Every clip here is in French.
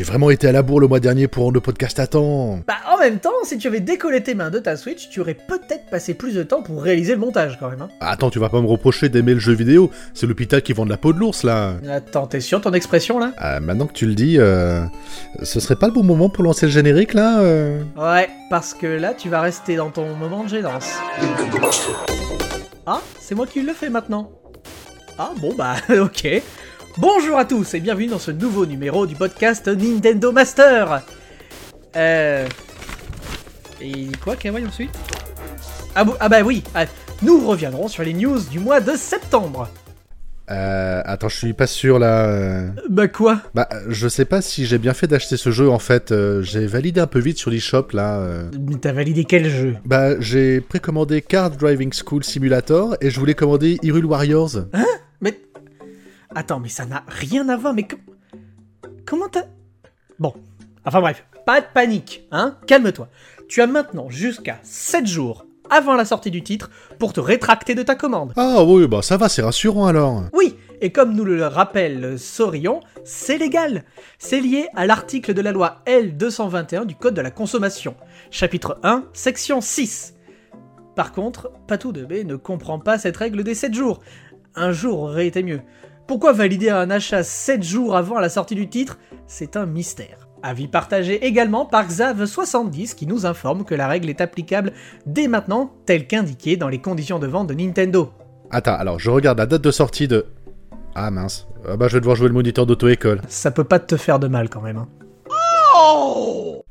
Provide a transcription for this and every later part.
J'ai vraiment été à la bourre le mois dernier pour rendre le podcast à temps. Bah en même temps, si tu avais décollé tes mains de ta Switch, tu aurais peut-être passé plus de temps pour réaliser le montage quand même. Hein. Attends, tu vas pas me reprocher d'aimer le jeu vidéo C'est l'hôpital qui vend de la peau de l'ours là. Attends, t'es sûr ton expression là? Ah, maintenant que tu le dis, euh, ce serait pas le bon moment pour lancer le générique là euh? Ouais, parce que là tu vas rester dans ton moment de gênance. Ah, c'est moi qui le fais maintenant. Ah bon bah ok. Bonjour à tous et bienvenue dans ce nouveau numéro du podcast Nintendo Master. Euh... Et quoi, Kawaii ensuite? Ah, ah bah oui, ah, nous reviendrons sur les news du mois de septembre. Euh, attends, je suis pas sûr là. euh. Bah quoi? Bah, je sais pas si j'ai bien fait d'acheter ce jeu en fait. euh, j'ai validé un peu vite sur l'eShop là. euh. Mais t'as validé quel jeu? Bah, j'ai précommandé Car Driving School Simulator et je voulais commander Hyrule Warriors. Mais... Attends, mais ça n'a rien à voir, mais... com- Comment t'as... Bon, enfin bref, pas de panique, hein Calme-toi. Tu as maintenant jusqu'à 7 jours avant la sortie du titre pour te rétracter de ta commande. Ah oui, bah ça va, c'est rassurant alors. Oui, et comme nous le rappelle Sorion, c'est légal. C'est lié à l'article de la loi L221 du Code de la consommation, chapitre 1, section 6. Par contre, Patou de B ne comprend pas cette règle des 7 jours. Un jour aurait été mieux. Pourquoi valider un achat 7 jours avant la sortie du titre? C'est un mystère. Avis partagé également par Xav70 qui nous informe que la règle est applicable dès maintenant, telle qu'indiquée dans les conditions de vente de Nintendo. Attends, alors je regarde la date de sortie de. Ah mince. Ah bah je vais devoir jouer le moniteur d'auto-école. Ça peut pas te faire de mal quand même. hein.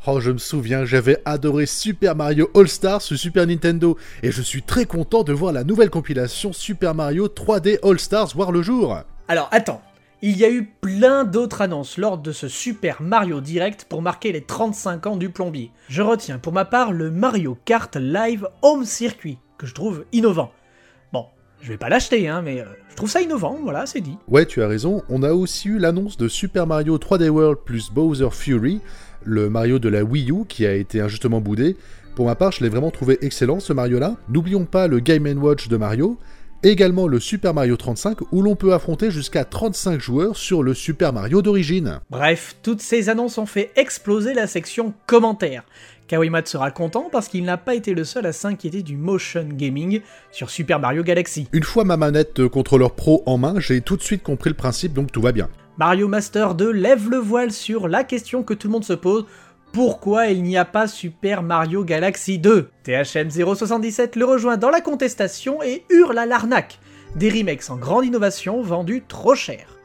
Oh, je me souviens, j'avais adoré Super Mario All-Star sur Super Nintendo, et je suis très content de voir la nouvelle compilation Super Mario 3D All-Stars voir le jour. Alors attends, il y a eu plein d'autres annonces lors de ce Super Mario Direct pour marquer les 35 ans du plombier. Je retiens pour ma part le Mario Kart Live Home Circuit, que je trouve innovant. Bon, je vais pas l'acheter, hein, mais euh, je trouve ça innovant, voilà, c'est dit. Ouais, tu as raison, on a aussi eu l'annonce de Super Mario 3D World plus Bowser Fury, le Mario de la Wii U qui a été injustement boudé. Pour ma part, je l'ai vraiment trouvé excellent ce Mario-là. N'oublions pas le Game Watch de Mario, également le Super Mario 35 où l'on peut affronter jusqu'à 35 joueurs sur le Super Mario d'origine. Bref, toutes ces annonces ont fait exploser la section commentaires. Kawimat sera content parce qu'il n'a pas été le seul à s'inquiéter du motion gaming sur Super Mario Galaxy. Une fois ma manette contrôleur pro en main, j'ai tout de suite compris le principe donc tout va bien. Mario Master 2 lève le voile sur la question que tout le monde se pose. Pourquoi il n'y a pas Super Mario Galaxy 2 THM077 le rejoint dans la contestation et hurle à l'arnaque. Des remakes en grande innovation vendus trop cher.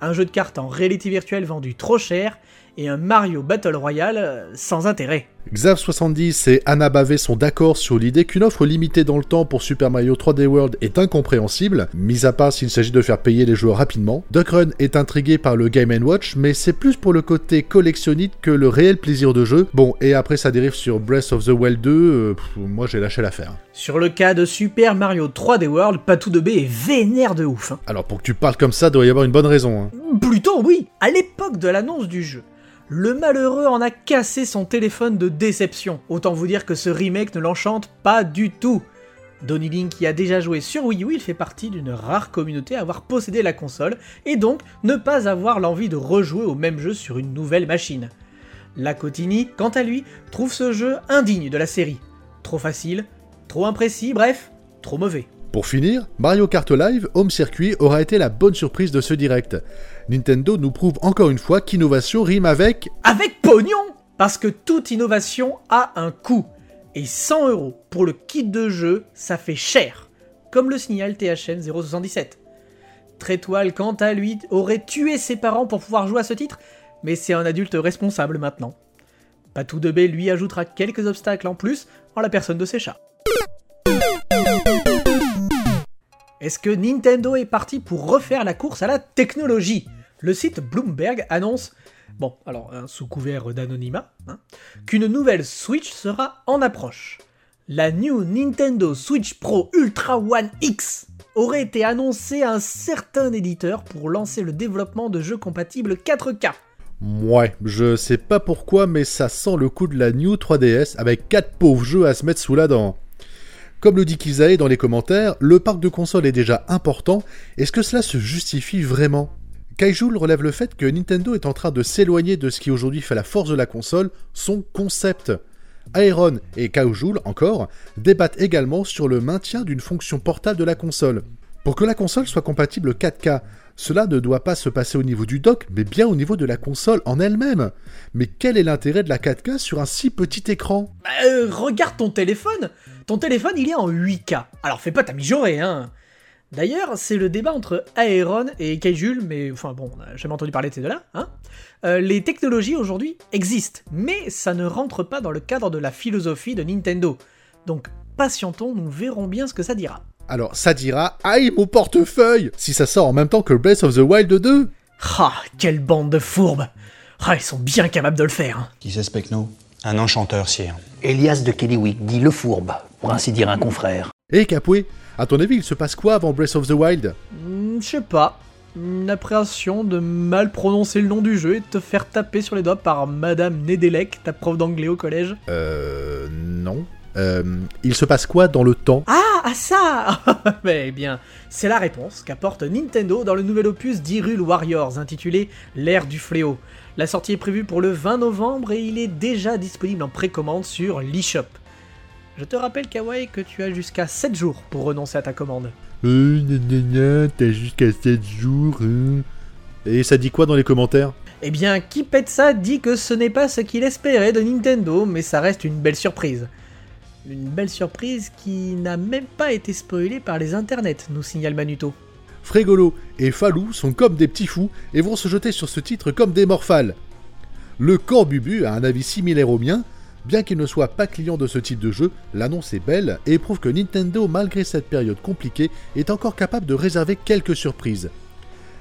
Un jeu de cartes en réalité virtuelle vendu trop cher et un Mario Battle Royale euh, sans intérêt. Xav70 et Anna Bavé sont d'accord sur l'idée qu'une offre limitée dans le temps pour Super Mario 3D World est incompréhensible, mis à part s'il s'agit de faire payer les joueurs rapidement. Duckrun est intrigué par le Game Watch, mais c'est plus pour le côté collectionnite que le réel plaisir de jeu. Bon, et après ça dérive sur Breath of the Wild 2, euh, pff, moi j'ai lâché l'affaire. Sur le cas de Super Mario 3D World, Patou de B est vénère de ouf. hein. Alors pour que tu parles comme ça, doit y avoir une bonne raison. hein. Plutôt oui À l'époque de l'annonce du jeu, le malheureux en a cassé son téléphone de déception. Autant vous dire que ce remake ne l'enchante pas du tout. Donny Link qui a déjà joué sur Wii U, il fait partie d'une rare communauté à avoir possédé la console et donc ne pas avoir l'envie de rejouer au même jeu sur une nouvelle machine. Lacotini, quant à lui, trouve ce jeu indigne de la série. Trop facile, trop imprécis, bref, trop mauvais. Pour finir, Mario Kart Live Home Circuit aura été la bonne surprise de ce direct. Nintendo nous prouve encore une fois qu'innovation rime avec Avec pognon Parce que toute innovation a un coût. Et 100 euros pour le kit de jeu, ça fait cher. Comme le signale THN 077. Trétoile, quant à lui, aurait tué ses parents pour pouvoir jouer à ce titre, mais c'est un adulte responsable maintenant. Patou de lui ajoutera quelques obstacles en plus en la personne de ses chats. Est-ce que Nintendo est parti pour refaire la course à la technologie? Le site Bloomberg annonce, bon, alors hein, sous couvert d'anonymat, hein, qu'une nouvelle Switch sera en approche. La New Nintendo Switch Pro Ultra One X aurait été annoncée à un certain éditeur pour lancer le développement de jeux compatibles 4K. Ouais, je sais pas pourquoi, mais ça sent le coup de la New 3DS avec 4 pauvres jeux à se mettre sous la dent. Comme le dit Kizae dans les commentaires, le parc de consoles est déjà important. Est-ce que cela se justifie vraiment? Kaijul relève le fait que Nintendo est en train de s'éloigner de ce qui aujourd'hui fait la force de la console, son concept. Aeron et Kaijul, encore, débattent également sur le maintien d'une fonction portable de la console. Pour que la console soit compatible 4K, cela ne doit pas se passer au niveau du dock, mais bien au niveau de la console en elle-même. Mais quel est l'intérêt de la 4K sur un si petit écran? Euh, regarde ton téléphone Ton téléphone, il est en 8K. Alors fais pas ta mijaurée, hein D'ailleurs, c'est le débat entre Aeron et Kaijul, mais enfin bon, on n'a jamais entendu parler de ces deux-là, hein Euh, Les technologies aujourd'hui existent, mais ça ne rentre pas dans le cadre de la philosophie de Nintendo. Donc patientons, nous verrons bien ce que ça dira. Alors ça dira Aïe mon portefeuille Si ça sort en même temps que Breath of the Wild 2 Ah, quelle bande de fourbes Ah, ils sont bien capables de le faire. hein. Qui c'est ce Un enchanteur, sire. Elias de Kellywick, dit le fourbe, pour ainsi dire un confrère. Et Capoué, à ton avis, il se passe quoi avant Breath of the Wild? Hmm, Je sais pas. Une appréhension de mal prononcer le nom du jeu et de te faire taper sur les doigts par Madame Nedelec, ta prof d'anglais au collège. Euh... Non. Euh, il se passe quoi dans le temps? Ah, ah ça Mais bien, c'est la réponse qu'apporte Nintendo dans le nouvel opus d'Hyrule Warriors intitulé L'ère du fléau. La sortie est prévue pour le 20 novembre et il est déjà disponible en précommande sur l'eShop. Je te rappelle Kawaii que tu as jusqu'à 7 jours pour renoncer à ta commande. Euh, nanana, t'as jusqu'à 7 jours, hein. Et ça dit quoi dans les commentaires? Eh bien, qui pète ça dit que ce n'est pas ce qu'il espérait de Nintendo, mais ça reste une belle surprise. Une belle surprise qui n'a même pas été spoilée par les internets, nous signale Manuto. Frégolo et Falou sont comme des petits fous et vont se jeter sur ce titre comme des morphales. Le Corbubu a un avis similaire au mien, bien qu'il ne soit pas client de ce type de jeu, l'annonce est belle et prouve que Nintendo, malgré cette période compliquée, est encore capable de réserver quelques surprises.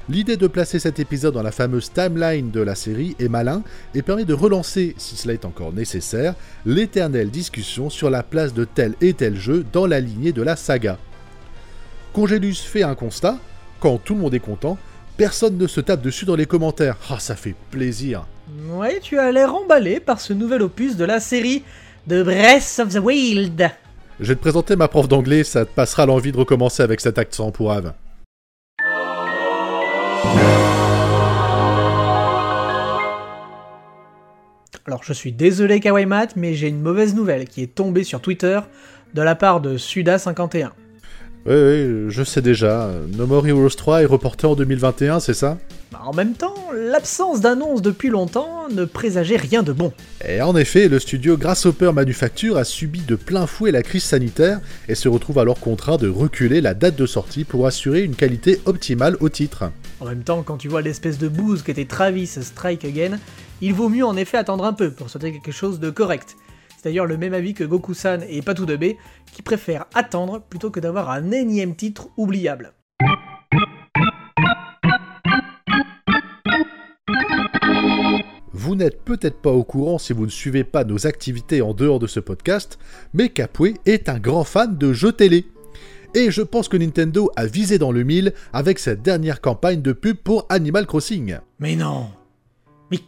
L'idée de placer cet épisode dans la fameuse timeline de la série est malin et permet de relancer, si cela est encore nécessaire, l'éternelle discussion sur la place de tel et tel jeu dans la lignée de la saga. Congélus fait un constat, quand tout le monde est content, personne ne se tape dessus dans les commentaires. Ah, ça fait plaisir. Ouais, tu as l'air emballé par ce nouvel opus de la série de Breath of the Wild. Je vais te présenter ma prof d'anglais, ça te passera l'envie de recommencer avec cet accent pourrave. Alors je suis désolé Kawaii Mat, mais j'ai une mauvaise nouvelle qui est tombée sur Twitter de la part de Suda51. Oui, oui, je sais déjà. No More Heroes 3 est reporté en 2021, c'est ça? Bah, En même temps, l'absence d'annonce depuis longtemps ne présageait rien de bon. Et en effet, le studio Grasshopper Manufacture a subi de plein fouet la crise sanitaire et se retrouve alors contraint de reculer la date de sortie pour assurer une qualité optimale au titre. En même temps, quand tu vois l'espèce de bouse qu'était Travis Strike Again, il vaut mieux en effet attendre un peu pour sortir quelque chose de correct. D'ailleurs le même avis que Goku-san et Patou de B, qui préfèrent attendre plutôt que d'avoir un énième titre oubliable. Vous n'êtes peut-être pas au courant si vous ne suivez pas nos activités en dehors de ce podcast, mais Capoué est un grand fan de jeux télé. Et je pense que Nintendo a visé dans le mille avec cette dernière campagne de pub pour Animal Crossing. Mais non Mais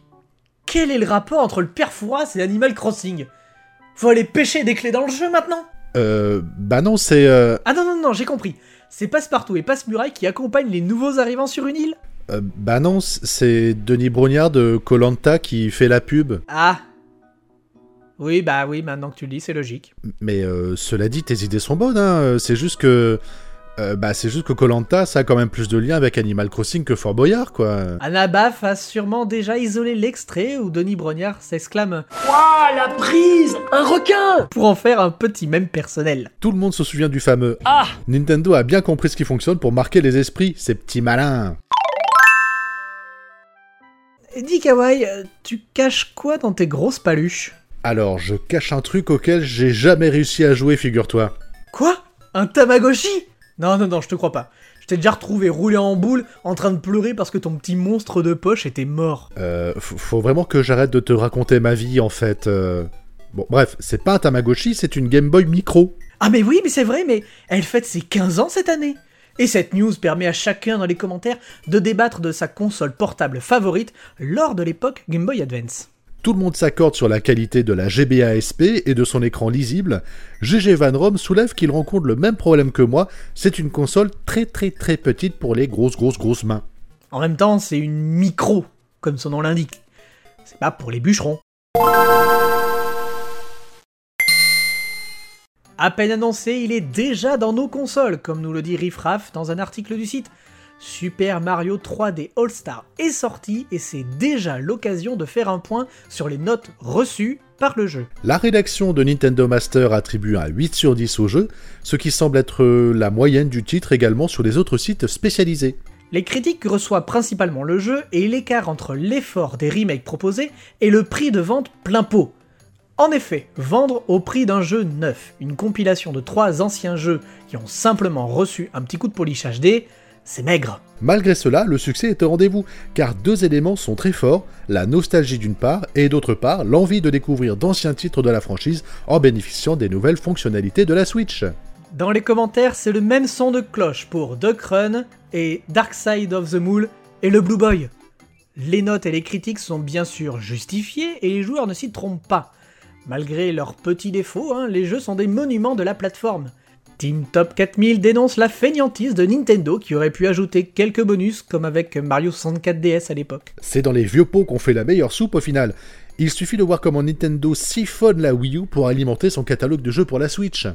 quel est le rapport entre le père Fouras et Animal Crossing? Faut aller pêcher des clés dans le jeu maintenant Euh, bah non, c'est... euh, Ah non, non, non, j'ai compris. C'est Passepartout et Passe-Muraille qui accompagnent les nouveaux arrivants sur une île? Euh, bah non, c'est Denis Brognard de Colanta qui fait la pub. Ah Oui, bah oui, maintenant que tu le dis, c'est logique. Mais euh, cela dit, tes idées sont bonnes, hein. C'est juste que... euh, bah c'est juste que Colanta, ça a quand même plus de liens avec Animal Crossing que Fort Boyard, quoi. Anna Baff a sûrement déjà isolé l'extrait où Denis Brognard s'exclame Ouah, la prise Un requin Pour en faire un petit même personnel. Tout le monde se souvient du fameux Ah Nintendo a bien compris ce qui fonctionne pour marquer les esprits, ces petits malins. Et dis Kawaii, euh, tu caches quoi dans tes grosses paluches? Alors, je cache un truc auquel j'ai jamais réussi à jouer, figure-toi. Quoi? Un Tamagotchi? Non, non, non, je te crois pas. Je t'ai déjà retrouvé roulé en boule, en train de pleurer parce que ton petit monstre de poche était mort. Euh, faut vraiment que j'arrête de te raconter ma vie, en fait. euh. Bon, bref, c'est pas un Tamagotchi, c'est une Game Boy Micro. Ah mais oui, mais c'est vrai, mais elle fête ses 15 ans cette année. Et cette news permet à chacun dans les commentaires de débattre de sa console portable favorite lors de l'époque Game Boy Advance. Tout le monde s'accorde sur la qualité de la GBA SP et de son écran lisible. GG Van Rom soulève qu'il rencontre le même problème que moi, c'est une console très très très petite pour les grosses grosses grosses mains. En même temps, c'est une micro, comme son nom l'indique. C'est pas pour les bûcherons. À peine annoncé, il est déjà dans nos consoles, comme nous le dit Riffraff dans un article du site. Super Mario 3D All-Star est sorti et c'est déjà l'occasion de faire un point sur les notes reçues par le jeu. La rédaction de Nintendo Master attribue un 8 sur 10 au jeu, ce qui semble être la moyenne du titre également sur les autres sites spécialisés. Les critiques reçoivent principalement le jeu et l'écart entre l'effort des remakes proposés et le prix de vente plein pot. En effet, vendre au prix d'un jeu neuf une compilation de trois anciens jeux qui ont simplement reçu un petit coup de polish HD, c'est maigre. Malgré cela, le succès est au rendez-vous, car deux éléments sont très forts, la nostalgie d'une part, et d'autre part, l'envie de découvrir d'anciens titres de la franchise en bénéficiant des nouvelles fonctionnalités de la Switch. Dans les commentaires, c'est le même son de cloche pour Duck Run et Dark Side of the Moon et le Blue Boy. Les notes et les critiques sont bien sûr justifiées et les joueurs ne s'y trompent pas. Malgré leurs petits défauts, hein, les jeux sont des monuments de la plateforme. Team Top 4000 dénonce la fainéantise de Nintendo qui aurait pu ajouter quelques bonus comme avec Mario 64 DS à l'époque. C'est dans les vieux pots qu'on fait la meilleure soupe au final. Il suffit de voir comment Nintendo siphonne la Wii U pour alimenter son catalogue de jeux pour la Switch.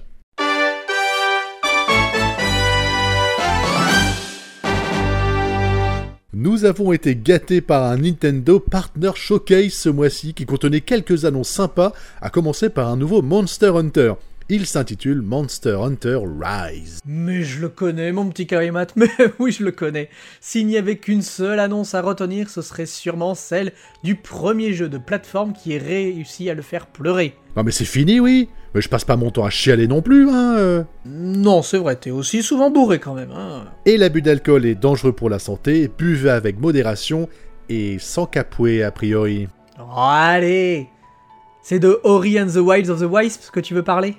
Nous avons été gâtés par un Nintendo Partner Showcase ce mois-ci qui contenait quelques annonces sympas, à commencer par un nouveau Monster Hunter. Il s'intitule Monster Hunter Rise. Mais je le connais, mon petit Karimat, mais oui, je le connais. S'il n'y avait qu'une seule annonce à retenir, ce serait sûrement celle du premier jeu de plateforme qui ait réussi à le faire pleurer. Non mais c'est fini, oui Mais je passe pas mon temps à chialer non plus, hein euh. Non, c'est vrai, t'es aussi souvent bourré quand même, hein. Et l'abus d'alcool est dangereux pour la santé, buvez avec modération et sans capouer a priori. Oh, allez C'est de Ori and the Wilds of the Wisps que tu veux parler?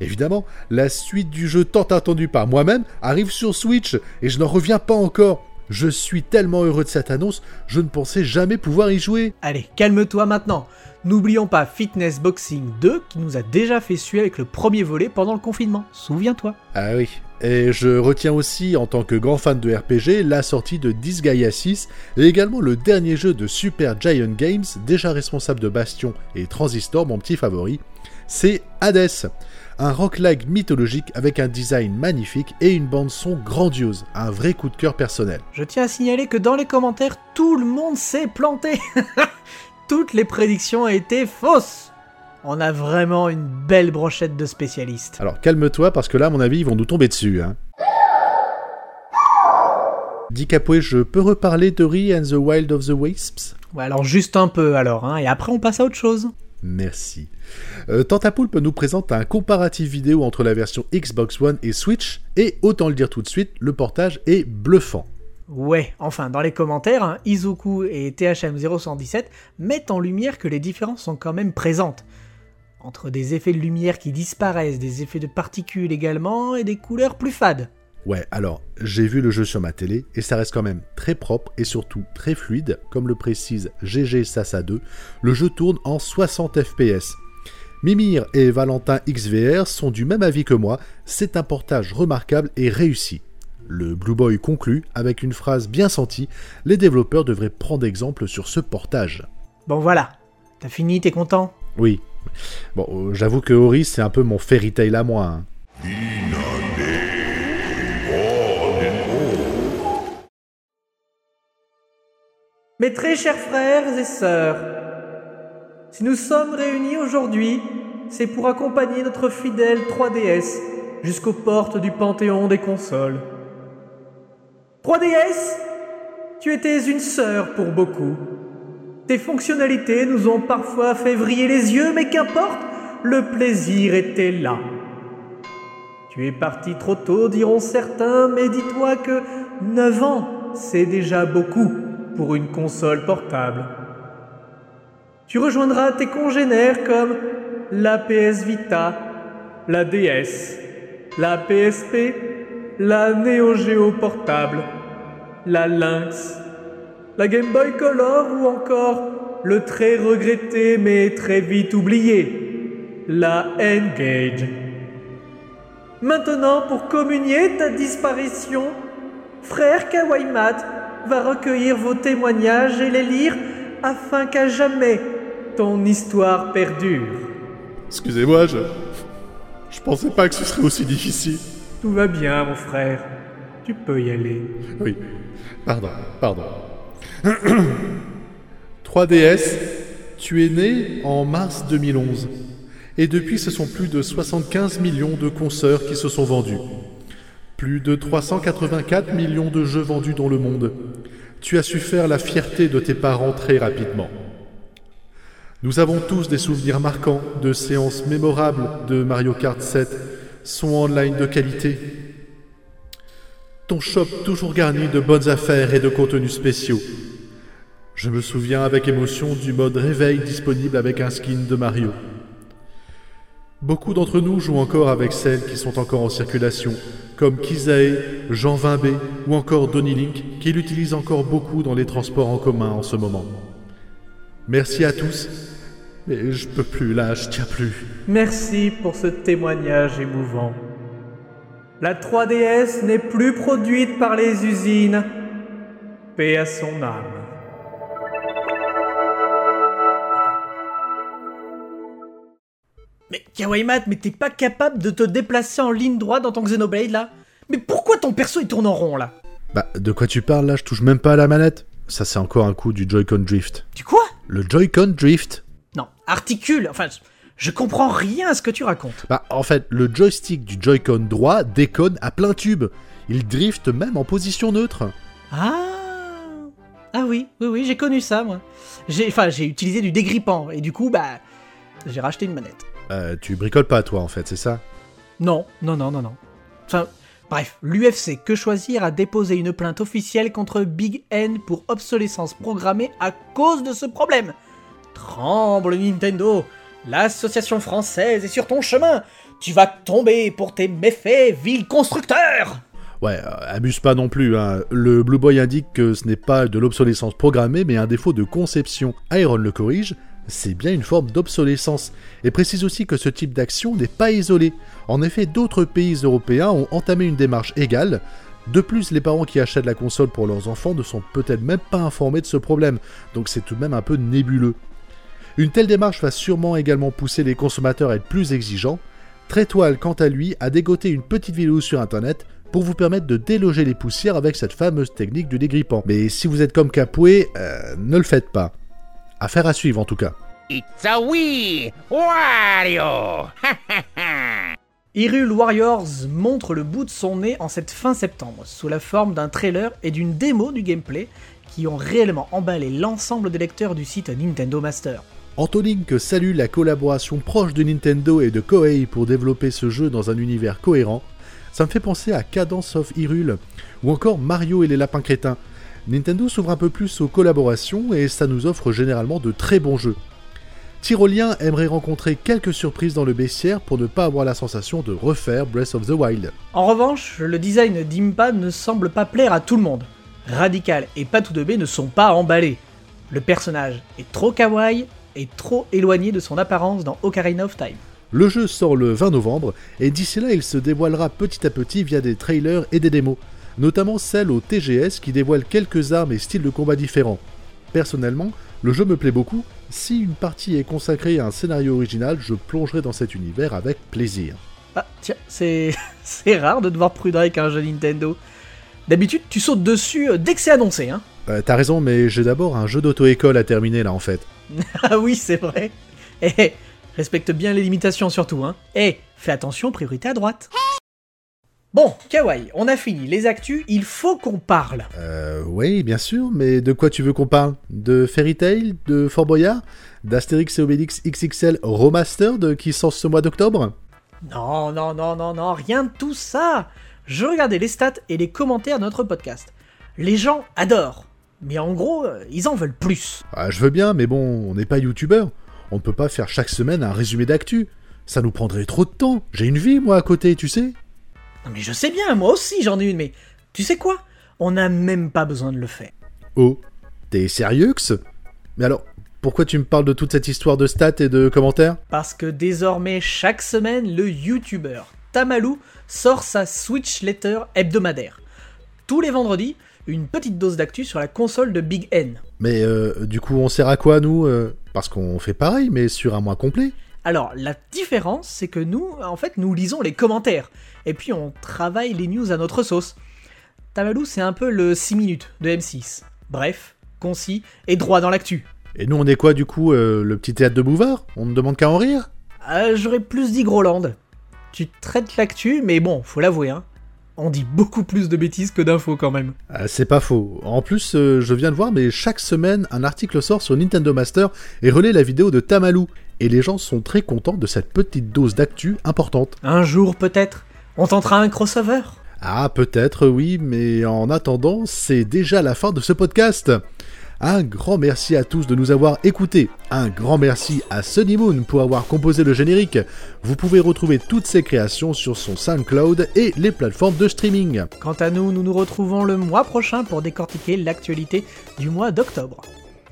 Évidemment, la suite du jeu tant attendu par moi-même arrive sur Switch et je n'en reviens pas encore. Je suis tellement heureux de cette annonce, je ne pensais jamais pouvoir y jouer. Allez, calme-toi maintenant. N'oublions pas Fitness Boxing 2 qui nous a déjà fait suer avec le premier volet pendant le confinement. Souviens-toi. Ah oui. Et je retiens aussi, en tant que grand fan de RPG, la sortie de Disgaea 6 et également le dernier jeu de Super Giant Games, déjà responsable de Bastion et Transistor, mon petit favori. C'est Hades un rock-like mythologique avec un design magnifique et une bande-son grandiose, un vrai coup de cœur personnel. Je tiens à signaler que dans les commentaires, tout le monde s'est planté Toutes les prédictions étaient fausses on a vraiment une belle brochette de spécialistes. Alors calme-toi parce que là, à mon avis, ils vont nous tomber dessus. Hein. Capoué, je peux reparler de Ri and the Wild of the Wisps Ouais, alors juste un peu alors, hein, et après on passe à autre chose. Merci. Euh, Tantapoulpe nous présente un comparatif vidéo entre la version Xbox One et Switch, et autant le dire tout de suite, le portage est bluffant. Ouais, enfin, dans les commentaires, hein, Izuku et THM0117 mettent en lumière que les différences sont quand même présentes. Entre des effets de lumière qui disparaissent, des effets de particules également, et des couleurs plus fades. Ouais, alors, j'ai vu le jeu sur ma télé, et ça reste quand même très propre et surtout très fluide, comme le précise GG Sasa 2, le jeu tourne en 60 fps. Mimir et Valentin XVR sont du même avis que moi, c'est un portage remarquable et réussi. Le Blue Boy conclut avec une phrase bien sentie, les développeurs devraient prendre exemple sur ce portage. Bon voilà, t'as fini, t'es content? Oui. Bon, euh, j'avoue que Ori c'est un peu mon fairy tale à moi. Hein. Mes très chers frères et sœurs, si nous sommes réunis aujourd'hui, c'est pour accompagner notre fidèle 3DS jusqu'aux portes du panthéon des consoles. 3DS, tu étais une sœur pour beaucoup. Tes fonctionnalités nous ont parfois fait vriller les yeux, mais qu'importe, le plaisir était là. Tu es parti trop tôt, diront certains, mais dis-toi que 9 ans, c'est déjà beaucoup pour une console portable. Tu rejoindras tes congénères comme la PS Vita, la DS, la PSP, la Neo Geo portable, la Lynx, la Game Boy Color ou encore le très regretté mais très vite oublié, la N-Gage. Maintenant, pour communier ta disparition, frère Kawaii va recueillir vos témoignages et les lire afin qu'à jamais ton histoire perdure. Excusez-moi, je. Je pensais pas que ce serait aussi difficile. Tout va bien, mon frère. Tu peux y aller. Oui. Pardon, pardon. 3DS, tu es né en mars 2011. Et depuis, ce sont plus de 75 millions de consoeurs qui se sont vendus. Plus de 384 millions de jeux vendus dans le monde. Tu as su faire la fierté de tes parents très rapidement. Nous avons tous des souvenirs marquants de séances mémorables de Mario Kart 7, son online de qualité. Ton shop toujours garni de bonnes affaires et de contenus spéciaux. Je me souviens avec émotion du mode réveil disponible avec un skin de Mario. Beaucoup d'entre nous jouent encore avec celles qui sont encore en circulation, comme Kizae, Jean Vimbé ou encore Donny Link, qui l'utilisent encore beaucoup dans les transports en commun en ce moment. Merci à tous, mais je peux plus là, je tiens plus. Merci pour ce témoignage émouvant. La 3DS n'est plus produite par les usines. Paix à son âme. Mais Kawaii Mat, mais t'es pas capable de te déplacer en ligne droite dans ton Xenoblade là? Mais pourquoi ton perso il tourne en rond là? Bah, de quoi tu parles là? Je touche même pas à la manette. Ça, c'est encore un coup du Joy-Con Drift. Du quoi? Le Joy-Con Drift Non, articule. Enfin, je comprends rien à ce que tu racontes. Bah, en fait, le joystick du Joy-Con droit déconne à plein tube. Il drift même en position neutre. Ah Ah oui, oui, oui, j'ai connu ça moi. J'ai, enfin, j'ai utilisé du dégrippant et du coup, bah, j'ai racheté une manette. Euh, tu bricoles pas, toi, en fait, c'est ça Non, non, non, non, non. Enfin, bref, l'UFC Que Choisir a déposé une plainte officielle contre Big N pour obsolescence programmée à cause de ce problème. Tremble Nintendo, l'association française est sur ton chemin. Tu vas tomber pour tes méfaits, vil constructeur Ouais, euh, abuse pas non plus. Hein. Le Blue Boy indique que ce n'est pas de l'obsolescence programmée, mais un défaut de conception. Iron le corrige, c'est bien une forme d'obsolescence, et précise aussi que ce type d'action n'est pas isolé. En effet, d'autres pays européens ont entamé une démarche égale. De plus, les parents qui achètent la console pour leurs enfants ne sont peut-être même pas informés de ce problème, donc c'est tout de même un peu nébuleux. Une telle démarche va sûrement également pousser les consommateurs à être plus exigeants. Trétoile, quant à lui, a dégoté une petite vidéo sur internet pour vous permettre de déloger les poussières avec cette fameuse technique du dégrippant. Mais si vous êtes comme Capoué, euh, ne le faites pas. Affaire à suivre en tout cas. It's a we, Wario! Hyrule Warriors montre le bout de son nez en cette fin septembre, sous la forme d'un trailer et d'une démo du gameplay qui ont réellement emballé l'ensemble des lecteurs du site Nintendo Master. Antolink salue la collaboration proche de Nintendo et de Koei pour développer ce jeu dans un univers cohérent. Ça me fait penser à Cadence of Hyrule, ou encore Mario et les lapins crétins. Nintendo s'ouvre un peu plus aux collaborations et ça nous offre généralement de très bons jeux. Tyrolien aimerait rencontrer quelques surprises dans le baissière pour ne pas avoir la sensation de refaire Breath of the Wild. En revanche, le design d'Impa ne semble pas plaire à tout le monde. Radical et Patou de B ne sont pas emballés. Le personnage est trop kawaii et trop éloigné de son apparence dans Ocarina of Time. Le jeu sort le 20 novembre et d'ici là il se dévoilera petit à petit via des trailers et des démos, notamment celle au TGS qui dévoile quelques armes et styles de combat différents. Personnellement, le jeu me plaît beaucoup, si une partie est consacrée à un scénario original, je plongerai dans cet univers avec plaisir. Ah, tiens, c'est c'est rare de devoir prudent avec un jeu Nintendo. D'habitude, tu sautes dessus euh, dès que c'est annoncé, hein. Euh, T'as raison, mais j'ai d'abord un jeu d'auto-école à terminer là en fait. Ah oui, c'est vrai. Eh, respecte bien les limitations surtout, hein. Eh, fais attention, priorité à droite. Bon, Kawaii, on a fini les actus, il faut qu'on parle. Euh, oui, bien sûr, mais de quoi tu veux qu'on parle? De Fairy Tail? De Fort Boyard? D'Astérix et Obélix XXL Remastered qui sort ce mois d'octobre? Non, non, non, non, non, rien de tout ça. Je regardais les stats et les commentaires de notre podcast. Les gens adorent, mais en gros, euh, ils en veulent plus. Ah, je veux bien, mais bon, on n'est pas youtubeur. On ne peut pas faire chaque semaine un résumé d'actu. Ça nous prendrait trop de temps. J'ai une vie, moi, à côté, tu sais. Non mais je sais bien, moi aussi j'en ai une, mais tu sais quoi? On n'a même pas besoin de le faire. Oh, t'es sérieux, X? Mais alors, pourquoi tu me parles de toute cette histoire de stats et de commentaires? Parce que désormais, chaque semaine, le YouTuber Tamalou sort sa Switch Letter hebdomadaire. Tous les vendredis, une petite dose d'actu sur la console de Big N. Mais euh, du coup, on sert à quoi, nous euh? Parce qu'on fait pareil, mais sur un mois complet. Alors, la différence, c'est que nous, en fait, nous lisons les commentaires. Et puis, on travaille les news à notre sauce. Tamalou, c'est un peu le 6 minutes de M6. Bref, concis et droit dans l'actu. Et nous, on est quoi, du coup euh, Le petit théâtre de Bouvard? On ne demande qu'à en rire? Euh, J'aurais plus dit Groland. Tu traites l'actu, mais bon, faut l'avouer, hein. On dit beaucoup plus de bêtises que d'infos quand même. Ah, C'est pas faux. En plus, euh, je viens de voir, mais chaque semaine, un article sort sur Nintendo Master et relaie la vidéo de Tamalou. Et les gens sont très contents de cette petite dose d'actu importante. Un jour peut-être, on tentera un crossover? Ah, peut-être, oui, mais en attendant, c'est déjà la fin de ce podcast. Un grand merci à tous de nous avoir écoutés. Un grand merci à Sunny Moon pour avoir composé le générique. Vous pouvez retrouver toutes ses créations sur son SoundCloud et les plateformes de streaming. Quant à nous, nous nous retrouvons le mois prochain pour décortiquer l'actualité du mois d'octobre.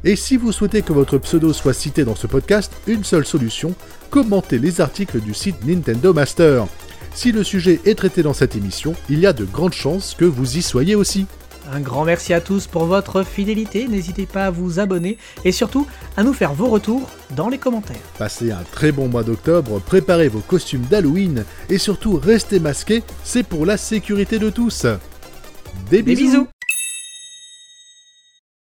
Et si vous souhaitez que votre pseudo soit cité dans ce podcast, une seule solution, commentez les articles du site Nintendo Master. Si le sujet est traité dans cette émission, il y a de grandes chances que vous y soyez aussi. Un grand merci à tous pour votre fidélité, n'hésitez pas à vous abonner et surtout à nous faire vos retours dans les commentaires. Passez un très bon mois d'octobre, préparez vos costumes d'Halloween et surtout restez masqués, c'est pour la sécurité de tous. Des Des bisous